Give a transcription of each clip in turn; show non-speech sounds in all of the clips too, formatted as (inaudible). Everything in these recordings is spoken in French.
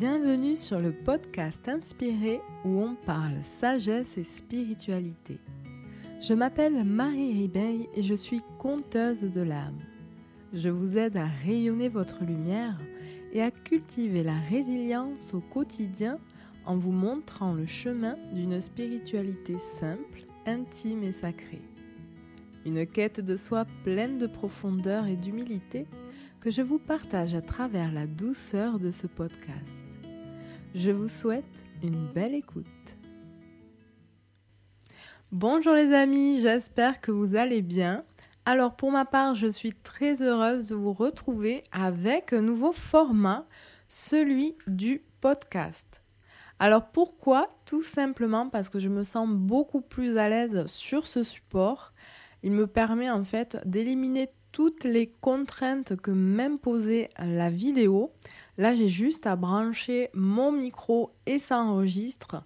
Bienvenue sur le podcast Inspiré où on parle sagesse et spiritualité. Je m'appelle Marie Ribeil et je suis conteuse de l'âme. Je vous aide à rayonner votre lumière et à cultiver la résilience au quotidien en vous montrant le chemin d'une spiritualité simple, intime et sacrée. Une quête de soi pleine de profondeur et d'humilité que je vous partage à travers la douceur de ce podcast. Je vous souhaite une belle écoute. Bonjour les amis, j'espère que vous allez bien. Alors pour ma part, je suis très heureuse de vous retrouver avec un nouveau format, celui du podcast. Alors pourquoi? Tout simplement parce que je me sens beaucoup plus à l'aise sur ce support. Il me permet en fait d'éliminer toutes les contraintes que m'imposait la vidéo. Là, j'ai juste à brancher mon micro et ça enregistre.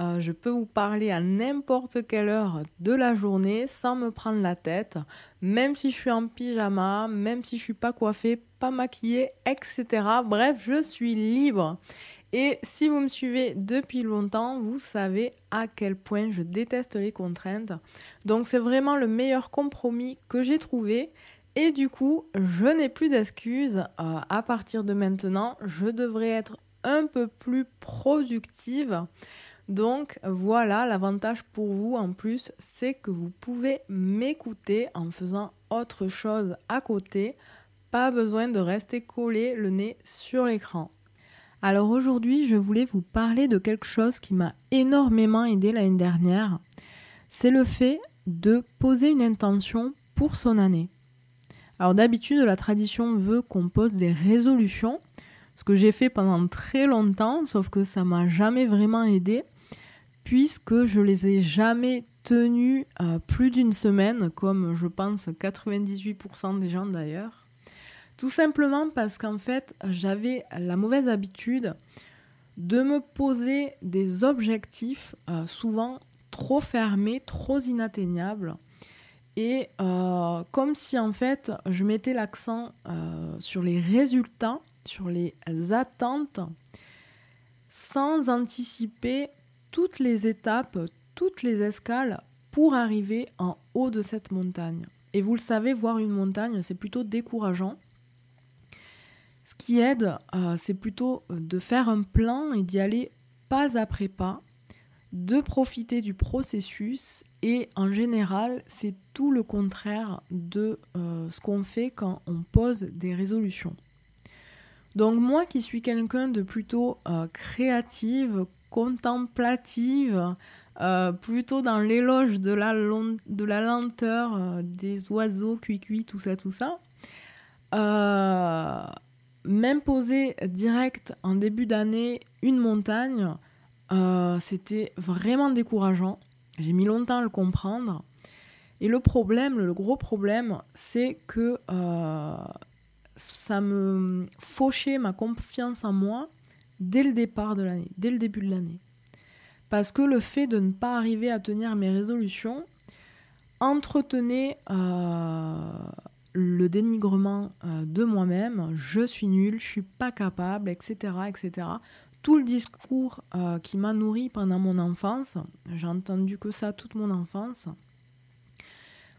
Euh, je peux vous parler à n'importe quelle heure de la journée sans me prendre la tête, même si je suis en pyjama, même si je suis pas coiffée, pas maquillée, etc. Bref, je suis libre. Et si vous me suivez depuis longtemps, vous savez à quel point je déteste les contraintes. Donc c'est vraiment le meilleur compromis que j'ai trouvé. Et du coup, je n'ai plus d'excuses. Euh, à partir de maintenant, je devrais être un peu plus productive. Donc voilà, l'avantage pour vous en plus, c'est que vous pouvez m'écouter en faisant autre chose à côté. Pas besoin de rester collé le nez sur l'écran. Alors aujourd'hui, je voulais vous parler de quelque chose qui m'a énormément aidé l'année dernière. C'est le fait de poser une intention pour son année. Alors d'habitude, la tradition veut qu'on pose des résolutions, ce que j'ai fait pendant très longtemps, sauf que ça m'a jamais vraiment aidé, puisque je les ai jamais tenues euh, plus d'une semaine, comme je pense 98% des gens d'ailleurs. Tout simplement parce qu'en fait, j'avais la mauvaise habitude de me poser des objectifs euh, souvent trop fermés, trop inatteignables et euh, comme si en fait je mettais l'accent euh, sur les résultats, sur les attentes, sans anticiper toutes les étapes, toutes les escales pour arriver en haut de cette montagne. Et vous le savez, voir une montagne, c'est plutôt décourageant. Ce qui aide, euh, c'est plutôt de faire un plan et d'y aller pas après pas, de profiter du processus et en général c'est tout le contraire de euh, ce qu'on fait quand on pose des résolutions. Donc moi qui suis quelqu'un de plutôt euh, créative, contemplative, euh, plutôt dans l'éloge de la, de la lenteur des oiseaux, cuit-cuit, tout ça, tout ça, m'imposer direct en début d'année une montagne, euh, c'était vraiment décourageant. J'ai mis longtemps à le comprendre. Et le problème, le gros problème, c'est que euh, ça me fauchait ma confiance en moi dès le départ de l'année, dès le début de l'année. Parce que le fait de ne pas arriver à tenir mes résolutions entretenait euh, le dénigrement de moi-même, je suis nulle, je suis pas capable, etc., etc tout le discours euh, qui m'a nourri pendant mon enfance. J'ai entendu que ça toute mon enfance.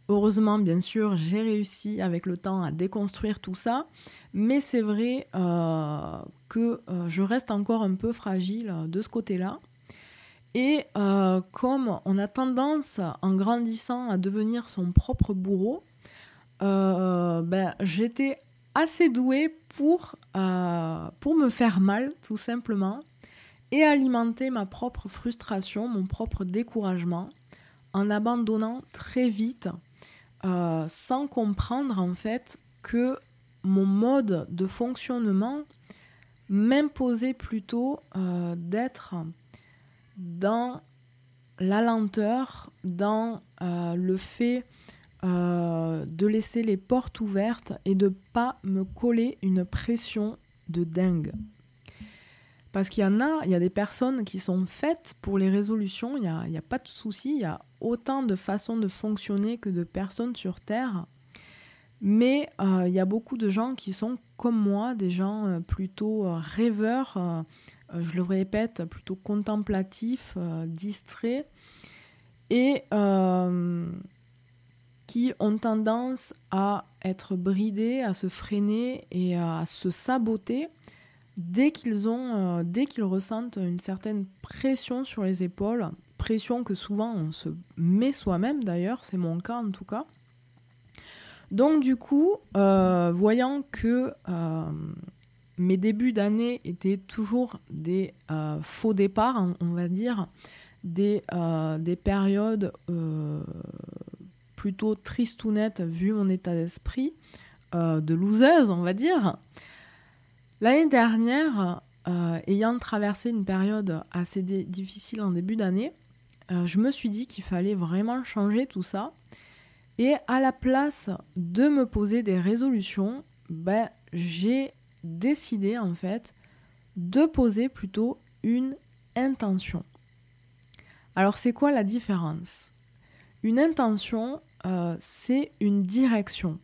Heureusement, bien sûr, j'ai réussi avec le temps à déconstruire tout ça, mais c'est vrai euh, que euh, je reste encore un peu fragile de ce côté-là. Et comme on a tendance, en grandissant, à devenir son propre bourreau, ben, j'étais assez douée pour, euh, pour me faire mal, tout simplement, et alimenter ma propre frustration, mon propre découragement, en abandonnant très vite, euh, sans comprendre en fait que mon mode de fonctionnement m'imposait plutôt euh, d'être dans la lenteur, dans le fait euh, de laisser les portes ouvertes et de pas me coller une pression de dingue. Parce qu'il y en a, il y a des personnes qui sont faites pour les résolutions, il n'y a, a, pas de souci, il y a autant de façons de fonctionner que de personnes sur Terre. Mais euh, il y a beaucoup de gens qui sont comme moi, des gens euh, plutôt rêveurs, je le répète, plutôt contemplatifs, distraits, et qui ont tendance à être bridés, à se freiner et à se saboter dès qu'ils ont, dès qu'ils ressentent une certaine pression sur les épaules, pression que souvent on se met soi-même d'ailleurs, c'est mon cas en tout cas. Donc du coup, euh, voyant que euh, mes débuts d'année étaient toujours des euh, faux départs, on va dire, des, des périodes plutôt tristes ou nettes vu mon état d'esprit, de loseuse on va dire, l'année dernière, ayant traversé une période assez difficile en début d'année, je me suis dit qu'il fallait vraiment changer tout ça. Et à la place de me poser des résolutions, ben, j'ai décidé en fait de poser plutôt une intention. Alors c'est quoi la différence? Une intention, euh, c'est une direction.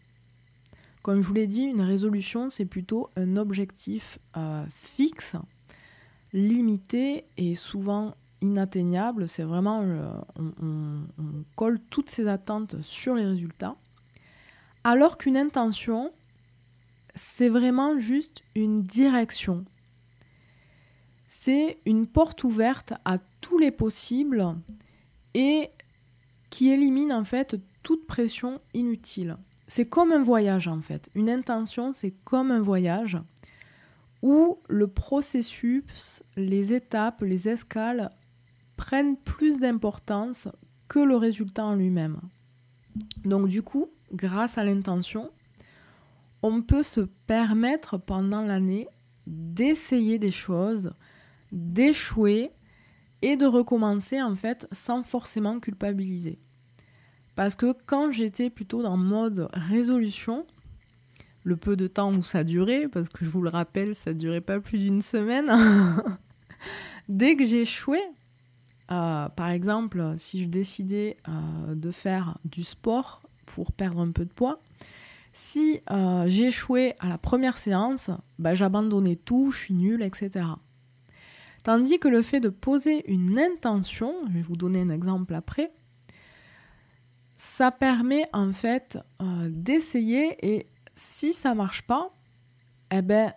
Comme je vous l'ai dit, une résolution, c'est plutôt un objectif euh, fixe, limité et souvent inatteignable. C'est vraiment, euh, on, colle toutes ces attentes sur les résultats. Alors qu'une intention, c'est vraiment juste une direction. C'est une porte ouverte à tous les possibles et qui élimine en fait toute pression inutile. C'est comme un voyage en fait. Une intention, c'est comme un voyage où le processus, les étapes, les escales prennent plus d'importance que le résultat en lui-même. Donc du coup, grâce à l'intention, on peut se permettre pendant l'année d'essayer des choses, d'échouer et de recommencer en fait sans forcément culpabiliser. Parce que quand j'étais plutôt dans mode résolution, le peu de temps où ça durait, parce que je vous le rappelle, ça durait pas plus d'une semaine, (laughs) dès que j'échouais, euh, par exemple, si je décidais euh, de faire du sport pour perdre un peu de poids, si euh, j'échouais à la première séance, bah, j'abandonnais tout, je suis nulle, etc. Tandis que le fait de poser une intention, je vais vous donner un exemple après, ça permet en fait d'essayer et si ça marche pas, eh ben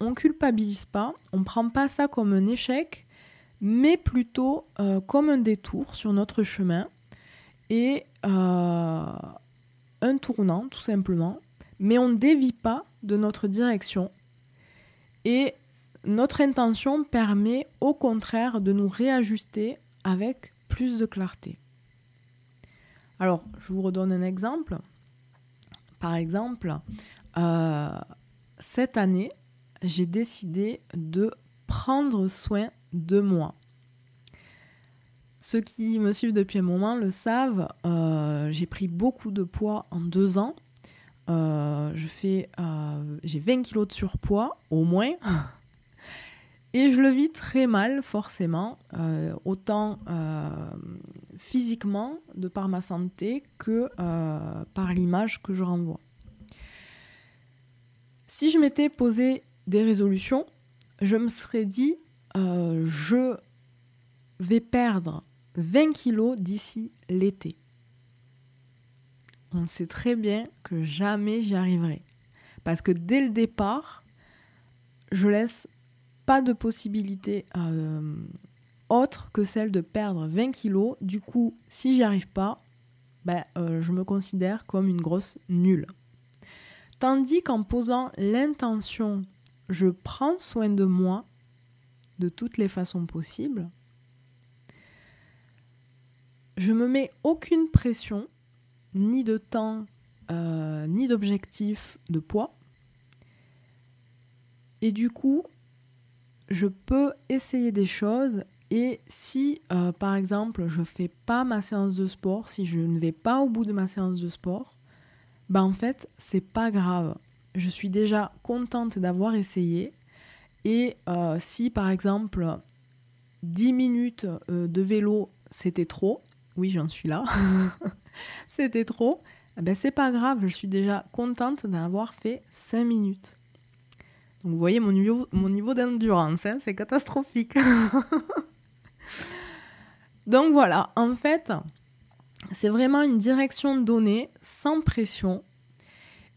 on culpabilise pas, on prend pas ça comme un échec, mais plutôt euh, comme un détour sur notre chemin et euh, un tournant tout simplement, mais on ne dévie pas de notre direction. Et notre intention permet au contraire de nous réajuster avec plus de clarté. Alors, je vous redonne un exemple. Par exemple, euh, cette année, j'ai décidé de prendre soin de moi. Ceux qui me suivent depuis un moment le savent, euh, j'ai pris beaucoup de poids en deux ans. Euh, j'ai 20 kilos de surpoids au moins. Et je le vis très mal, forcément, autant physiquement, de par ma santé, que par l'image que je renvoie. Si je m'étais posé des résolutions, je me serais dit, euh, je vais perdre 20 kilos d'ici l'été. On sait très bien que jamais j'y arriverai. Parce que dès le départ, je laisse pas de possibilité euh, autre que celle de perdre 20 kilos. Du coup, si j'y arrive pas, ben, euh, je me considère comme une grosse nulle. Tandis qu'en posant l'intention, je prends soin de moi, de toutes les façons possibles. Je me mets aucune pression, ni de temps, euh, ni d'objectif de poids. Et du coup, je peux essayer des choses et si, euh, par exemple, je fais pas ma séance de sport, si je ne vais pas au bout de ma séance de sport, ben en fait, c'est pas grave. Je suis déjà contente d'avoir essayé et euh, si par exemple 10 minutes euh, de vélo c'était trop, oui j'en suis là, (laughs) c'était trop, eh ben c'est pas grave, je suis déjà contente d'avoir fait 5 minutes. Donc vous voyez mon niveau, d'endurance, hein, c'est catastrophique. (laughs) Donc voilà, en fait, c'est vraiment une direction donnée, sans pression.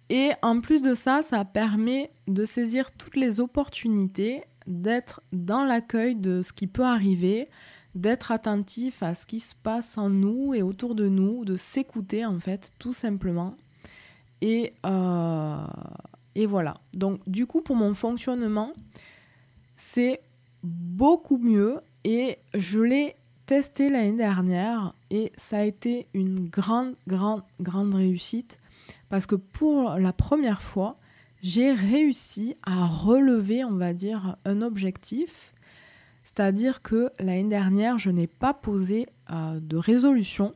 Et en plus de ça, ça permet de saisir toutes les opportunités, d'être dans l'accueil de ce qui peut arriver, d'être attentif à ce qui se passe en nous et autour de nous, de s'écouter en fait, tout simplement. Et, euh, et voilà. Donc du coup, pour mon fonctionnement, c'est beaucoup mieux et je l'ai testé l'année dernière et ça a été une grande, grande, grande réussite parce que pour la première fois, j'ai réussi à relever, on va dire, un objectif. C'est-à-dire que l'année dernière, je n'ai pas posé euh, de résolution,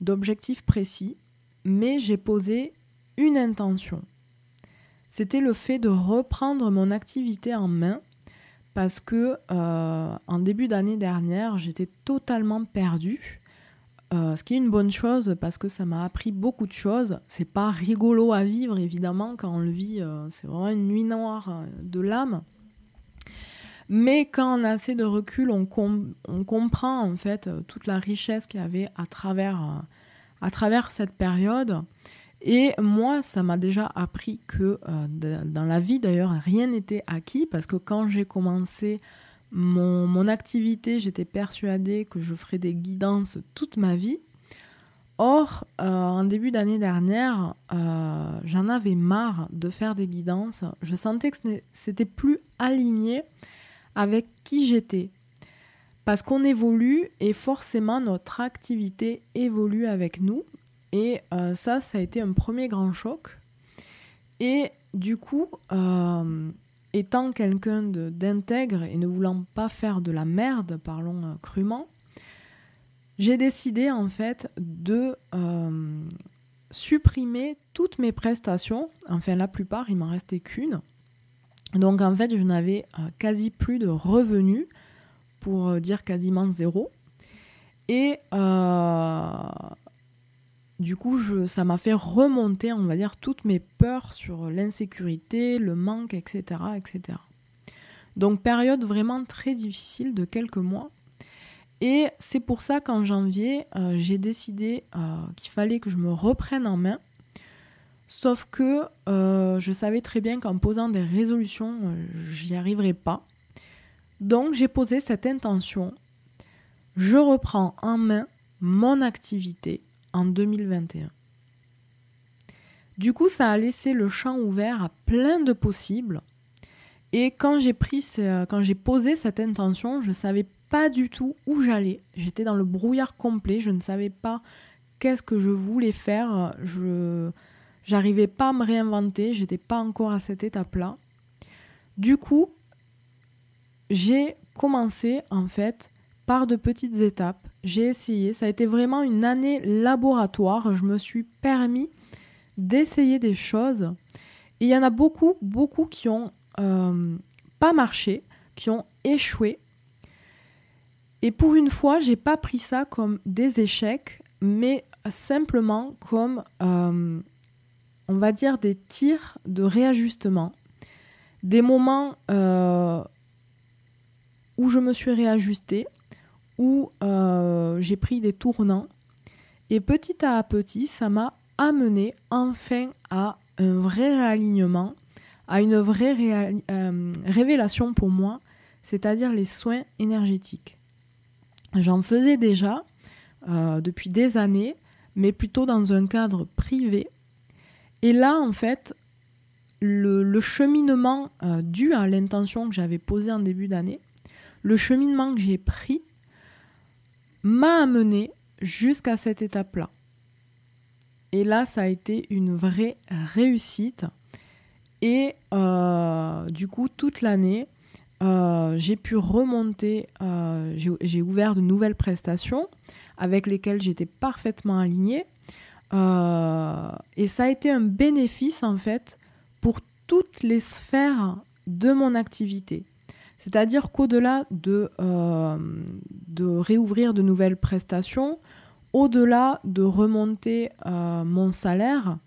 d'objectif précis, mais j'ai posé une intention. C'était le fait de reprendre mon activité en main parce que euh, en début d'année dernière, j'étais totalement perdue. Euh, ce qui est une bonne chose parce que ça m'a appris beaucoup de choses. C'est pas rigolo à vivre évidemment quand on le vit, euh, c'est vraiment une nuit noire de l'âme. Mais quand on a assez de recul, on, on comprend en fait toute la richesse qu'il y avait à travers, à travers cette période. Et moi, ça m'a déjà appris que euh, dans la vie, d'ailleurs, rien n'était acquis parce que quand j'ai commencé mon, activité, j'étais persuadée que je ferais des guidances toute ma vie. Or, euh, en début d'année dernière, euh, j'en avais marre de faire des guidances. Je sentais que c'était plus aligné avec qui j'étais. Parce qu'on évolue et forcément notre activité évolue avec nous. Et euh, ça, ça a été un premier grand choc. Et du coup, euh, étant quelqu'un d'intègre et ne voulant pas faire de la merde, parlons euh, crûment, j'ai décidé en fait de supprimer toutes mes prestations. Enfin, la plupart, il m'en restait qu'une. Donc en fait, je n'avais quasi plus de revenus, pour dire quasiment zéro. Et du coup, ça m'a fait remonter, on va dire, toutes mes peurs sur l'insécurité, le manque, etc., etc. Donc période vraiment très difficile de quelques mois. Et c'est pour ça qu'en janvier, euh, j'ai décidé euh, qu'il fallait que je me reprenne en main. Sauf que euh, je savais très bien qu'en posant des résolutions, j'y arriverais pas. Donc j'ai posé cette intention. Je reprends en main mon activité en 2021. Du coup, ça a laissé le champ ouvert à plein de possibles. Et quand j'ai pris, quand j'ai posé cette intention, je savais pas du tout où j'allais. J'étais dans le brouillard complet. Je ne savais pas qu'est-ce que je voulais faire. Je j'arrivais pas à me réinventer. J'étais pas encore à cette étape-là. Du coup, j'ai commencé en fait par de petites étapes j'ai essayé. Ça a été vraiment une année laboratoire. Je me suis permis d'essayer des choses. Et il y en a beaucoup, beaucoup qui ont euh, pas marché, qui ont échoué. Et pour une fois, j'ai pas pris ça comme des échecs, mais simplement comme, euh, on va dire, des tirs de réajustement. Des moments euh, où je me suis réajustée, où euh, j'ai pris des tournants. Et petit à petit, ça m'a amené enfin à un vrai réalignement, à une vraie euh, révélation pour moi, c'est-à-dire les soins énergétiques. J'en faisais déjà euh, depuis des années, mais plutôt dans un cadre privé. Et là, en fait, le, le cheminement dû à l'intention que j'avais posée en début d'année, le cheminement que j'ai pris m'a amené jusqu'à cette étape-là. Et là, ça a été une vraie réussite. Et euh, du coup, toute l'année, euh, j'ai pu remonter, euh, j'ai ouvert de nouvelles prestations avec lesquelles j'étais parfaitement alignée. et ça a été un bénéfice, en fait, pour toutes les sphères de mon activité. C'est-à-dire qu'au-delà de, euh, de réouvrir de nouvelles prestations, au-delà de remonter euh, mon salaire,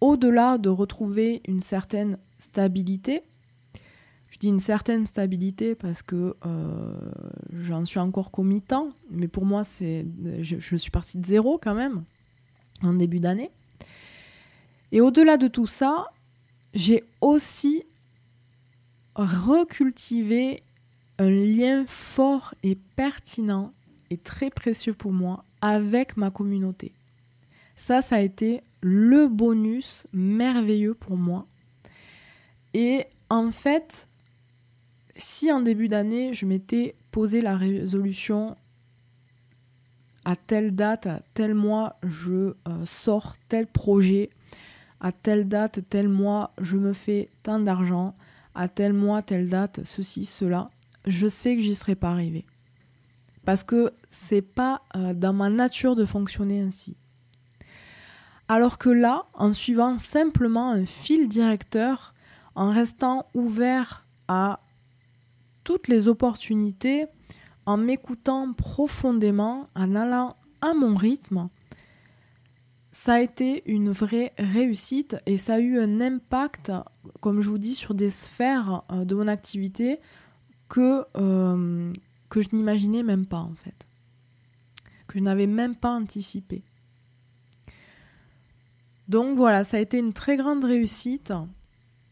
au-delà de retrouver une certaine stabilité, dis une certaine stabilité parce que euh, j'en suis encore qu'au mi-temps, mais pour moi, je, je, suis partie de zéro quand même, en début d'année. Et au-delà de tout ça, j'ai aussi recultivé un lien fort et pertinent et très précieux pour moi avec ma communauté. Ça, ça a été le bonus merveilleux pour moi. Et en fait, si en début d'année, je m'étais posé la résolution à telle date, à tel mois, je euh, sors tel projet, à telle date, tel mois, je me fais tant d'argent, à tel mois, telle date, ceci, cela, je sais que j'y serais pas arrivé. Parce que c'est pas euh, dans ma nature de fonctionner ainsi. Alors que là, en suivant simplement un fil directeur, en restant ouvert à toutes les opportunités, en m'écoutant profondément, en allant à mon rythme, ça a été une vraie réussite et ça a eu un impact, comme je vous dis, sur des sphères euh, de mon activité que, euh, que je n'imaginais même pas en fait, que je n'avais même pas anticipé. Donc voilà, ça a été une très grande réussite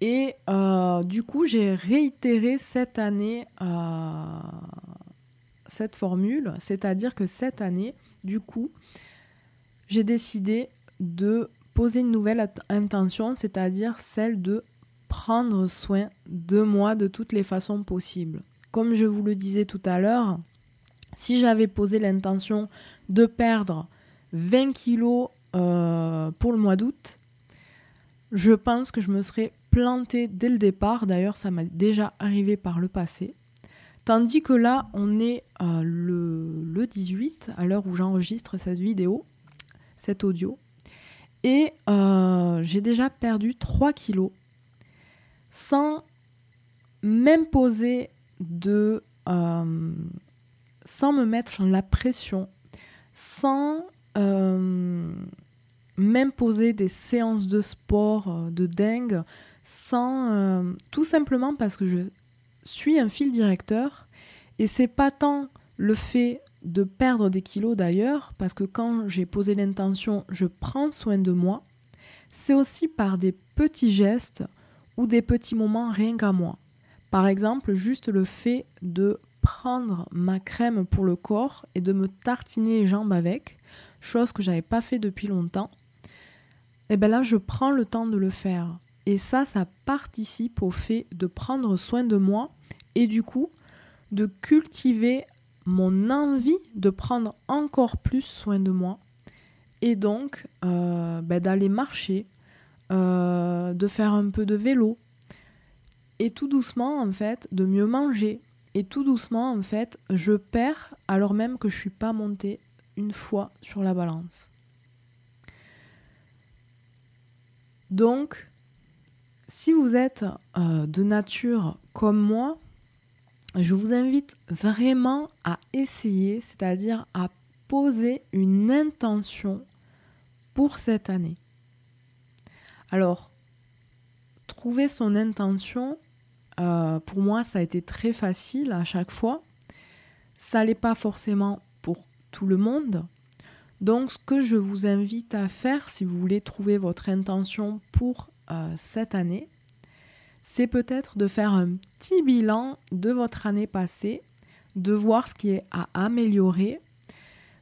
et euh, du coup j'ai réitéré cette année cette formule, c'est-à-dire que cette année, du coup, j'ai décidé de poser une nouvelle intention, c'est-à-dire celle de prendre soin de moi de toutes les façons possibles. Comme je vous le disais tout à l'heure, si j'avais posé l'intention de perdre 20 kilos euh, pour le mois d'août, je pense que je me serais plantée dès le départ. D'ailleurs, ça m'a déjà arrivé par le passé. Tandis que là, on est euh, le, le 18, à l'heure où j'enregistre cette vidéo cet audio. Et euh, j'ai déjà perdu 3 kilos sans même poser de... Euh, sans me mettre la pression, sans euh, même poser des séances de sport de dingue, sans tout simplement parce que je suis un fil directeur et c'est pas tant le fait de perdre des kilos d'ailleurs, parce que quand j'ai posé l'intention, je prends soin de moi, c'est aussi par des petits gestes ou des petits moments rien qu'à moi. Par exemple, juste le fait de prendre ma crème pour le corps et de me tartiner les jambes avec, chose que j'avais pas fait depuis longtemps. Et eh bien là, je prends le temps de le faire. Et ça, ça participe au fait de prendre soin de moi et du coup de cultiver mon envie de prendre encore plus soin de moi et donc euh, ben, d'aller marcher, euh, de faire un peu de vélo et tout doucement en fait de mieux manger et tout doucement en fait je perds alors même que je suis pas montée une fois sur la balance. Donc si vous êtes euh, de nature comme moi, je vous invite vraiment à essayer, c'est-à-dire à poser une intention pour cette année. Alors, trouver son intention, euh, pour moi, ça a été très facile à chaque fois. Ça n'est pas forcément pour tout le monde. Donc, ce que je vous invite à faire, si vous voulez trouver votre intention pour euh, cette année, c'est peut-être de faire un petit bilan de votre année passée, de voir ce qui est à améliorer,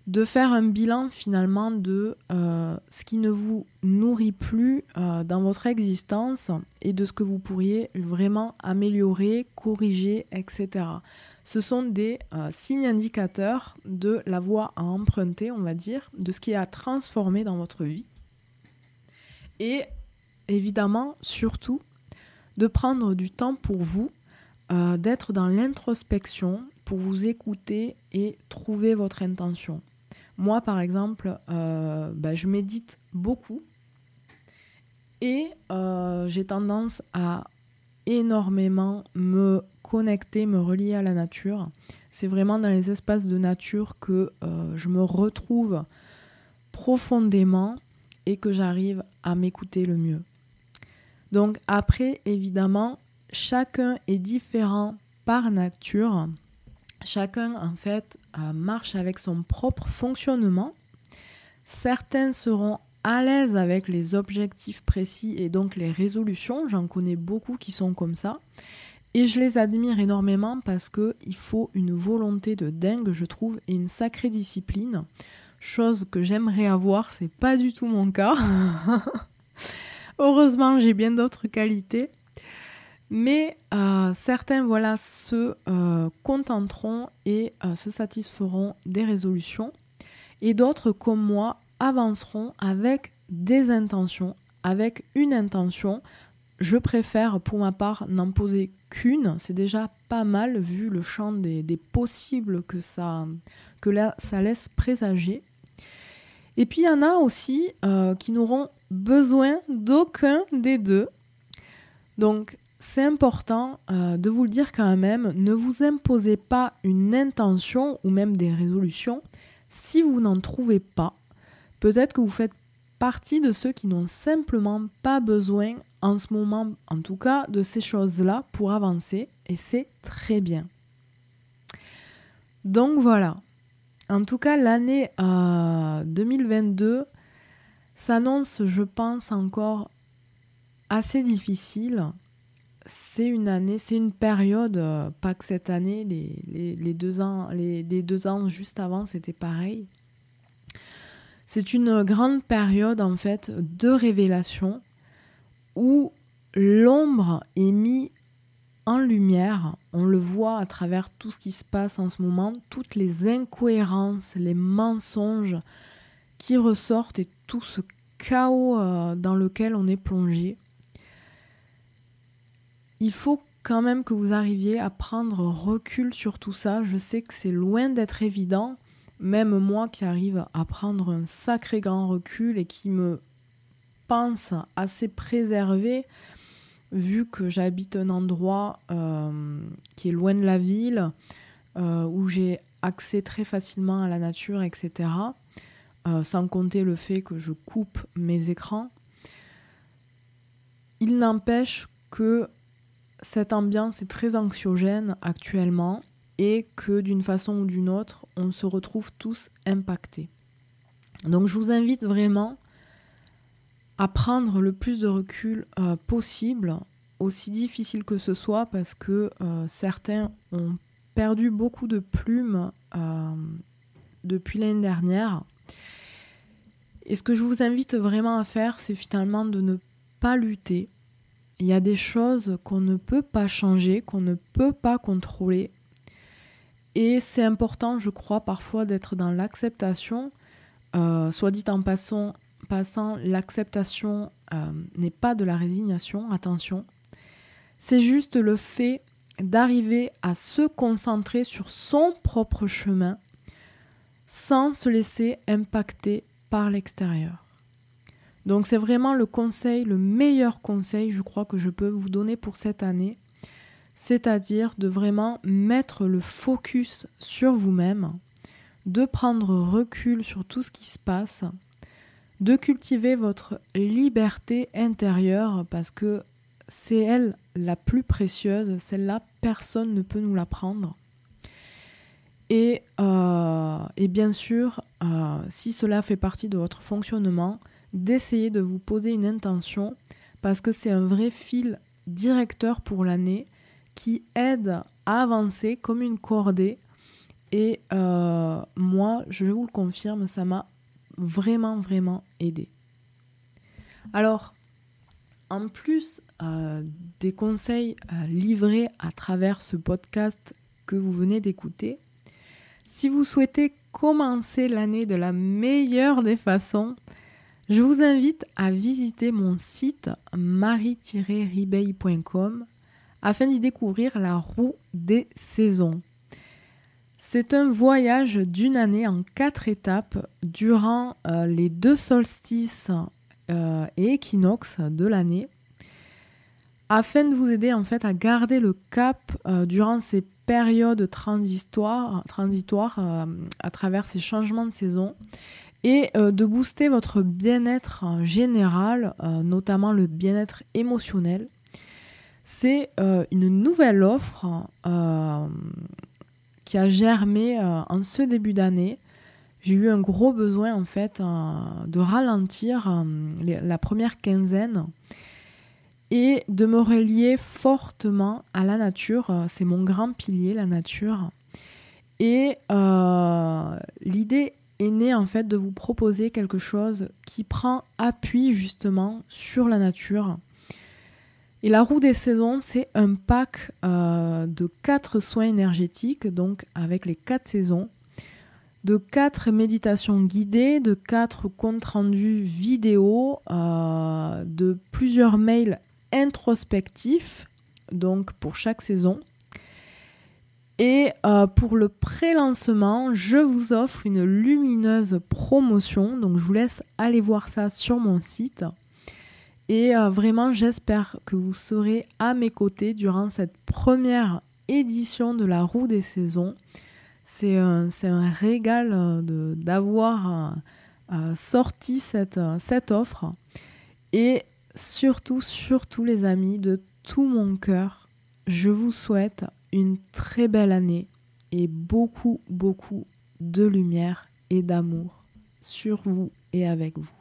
de faire un bilan finalement de euh, ce qui ne vous nourrit plus euh, dans votre existence et de ce que vous pourriez vraiment améliorer, corriger, etc. Ce sont des euh, signes indicateurs de la voie à emprunter, on va dire, de ce qui est à transformer dans votre vie. Et évidemment, surtout, de prendre du temps pour vous, euh, d'être dans l'introspection pour vous écouter et trouver votre intention. Moi, par exemple, euh, bah, je médite beaucoup et euh, j'ai tendance à énormément me connecter, me relier à la nature. C'est vraiment dans les espaces de nature que je me retrouve profondément et que j'arrive à m'écouter le mieux. Donc après, évidemment, chacun est différent par nature. Chacun, en fait, euh, marche avec son propre fonctionnement. Certains seront à l'aise avec les objectifs précis et donc les résolutions. J'en connais beaucoup qui sont comme ça. Et je les admire énormément parce qu'il faut une volonté de dingue, je trouve, et une sacrée discipline. Chose que j'aimerais avoir, c'est pas du tout mon cas. (laughs) Heureusement, j'ai bien d'autres qualités. Mais euh, certains voilà, se euh, contenteront et euh, se satisferont des résolutions. Et d'autres, comme moi, avanceront avec des intentions, avec une intention. Je préfère pour ma part n'en poser qu'une. C'est déjà pas mal vu le champ des, possibles que, ça, que là, ça laisse présager. Et puis il y en a aussi qui n'auront besoin d'aucun des deux. Donc c'est important euh, de vous le dire quand même, ne vous imposez pas une intention ou même des résolutions si vous n'en trouvez pas. Peut-être que vous faites partie de ceux qui n'ont simplement pas besoin en ce moment, en tout cas, de ces choses-là pour avancer et c'est très bien. Donc voilà. En tout cas, l'année 2022 euh, s'annonce, je pense, encore assez difficile c'est une année, c'est une période, euh, pas que cette année, les, deux, ans, les, deux ans juste avant, c'était pareil. C'est une grande période en fait de révélation où l'ombre est mise en lumière. On le voit à travers tout ce qui se passe en ce moment, toutes les incohérences, les mensonges qui ressortent et tout ce chaos euh, dans lequel on est plongé il faut quand même que vous arriviez à prendre recul sur tout ça. Je sais que c'est loin d'être évident, même moi qui arrive à prendre un sacré grand recul et qui me pense assez préservé, vu que j'habite un endroit euh, qui est loin de la ville, euh, où j'ai accès très facilement à la nature, etc. Euh, sans compter le fait que je coupe mes écrans. Il n'empêche que cette ambiance est très anxiogène actuellement et que d'une façon ou d'une autre, on se retrouve tous impactés. Donc je vous invite vraiment à prendre le plus de recul euh, possible, aussi difficile que ce soit, parce que euh, certains ont perdu beaucoup de plumes depuis l'année dernière. Et ce que je vous invite vraiment à faire, c'est finalement de ne pas lutter, il y a des choses qu'on ne peut pas changer, qu'on ne peut pas contrôler. Et c'est important, je crois, parfois d'être dans l'acceptation. Euh, soit dit en passant, passant l'acceptation euh, n'est pas de la résignation, attention. C'est juste le fait d'arriver à se concentrer sur son propre chemin sans se laisser impacter par l'extérieur. Donc c'est vraiment le conseil, le meilleur conseil, je crois, que je peux vous donner pour cette année. C'est-à-dire de vraiment mettre le focus sur vous-même, de prendre recul sur tout ce qui se passe, de cultiver votre liberté intérieure parce que c'est elle la plus précieuse, celle-là, personne ne peut nous la prendre. Et, euh, bien sûr, euh, si cela fait partie de votre fonctionnement, d'essayer de vous poser une intention parce que c'est un vrai fil directeur pour l'année qui aide à avancer comme une cordée. Et euh, moi, je vous le confirme, ça m'a vraiment, vraiment aidé. Alors, en plus des conseils livrés à travers ce podcast que vous venez d'écouter, si vous souhaitez commencer l'année de la meilleure des façons, je vous invite à visiter mon site marie-ribeil.com afin d'y découvrir la roue des saisons. C'est un voyage d'une année en quatre étapes durant euh, les deux solstices euh, et équinoxes de l'année afin de vous aider en fait à garder le cap euh, durant ces périodes transitoires, transitoires à travers ces changements de saison. Et euh, de booster votre bien-être général, euh, notamment le bien-être émotionnel. C'est une nouvelle offre qui a germé en ce début d'année. J'ai eu un gros besoin en fait de ralentir la première quinzaine et de me relier fortement à la nature. C'est mon grand pilier, la nature. Et euh, l'idée est née en fait de vous proposer quelque chose qui prend appui justement sur la nature. Et la roue des saisons, c'est un pack euh, de quatre soins énergétiques, donc avec les quatre saisons, de quatre méditations guidées, de quatre comptes rendus vidéo, euh, de plusieurs mails introspectif, donc pour chaque saison. Et euh, pour le pré-lancement, je vous offre une lumineuse promotion. Donc je vous laisse aller voir ça sur mon site. Et euh, vraiment, j'espère que vous serez à mes côtés durant cette première édition de la roue des saisons. C'est un, un, régal euh, d'avoir sorti cette, cette offre. Et surtout, surtout les amis, de tout mon cœur, je vous souhaite une très belle année et beaucoup, beaucoup de lumière et d'amour sur vous et avec vous.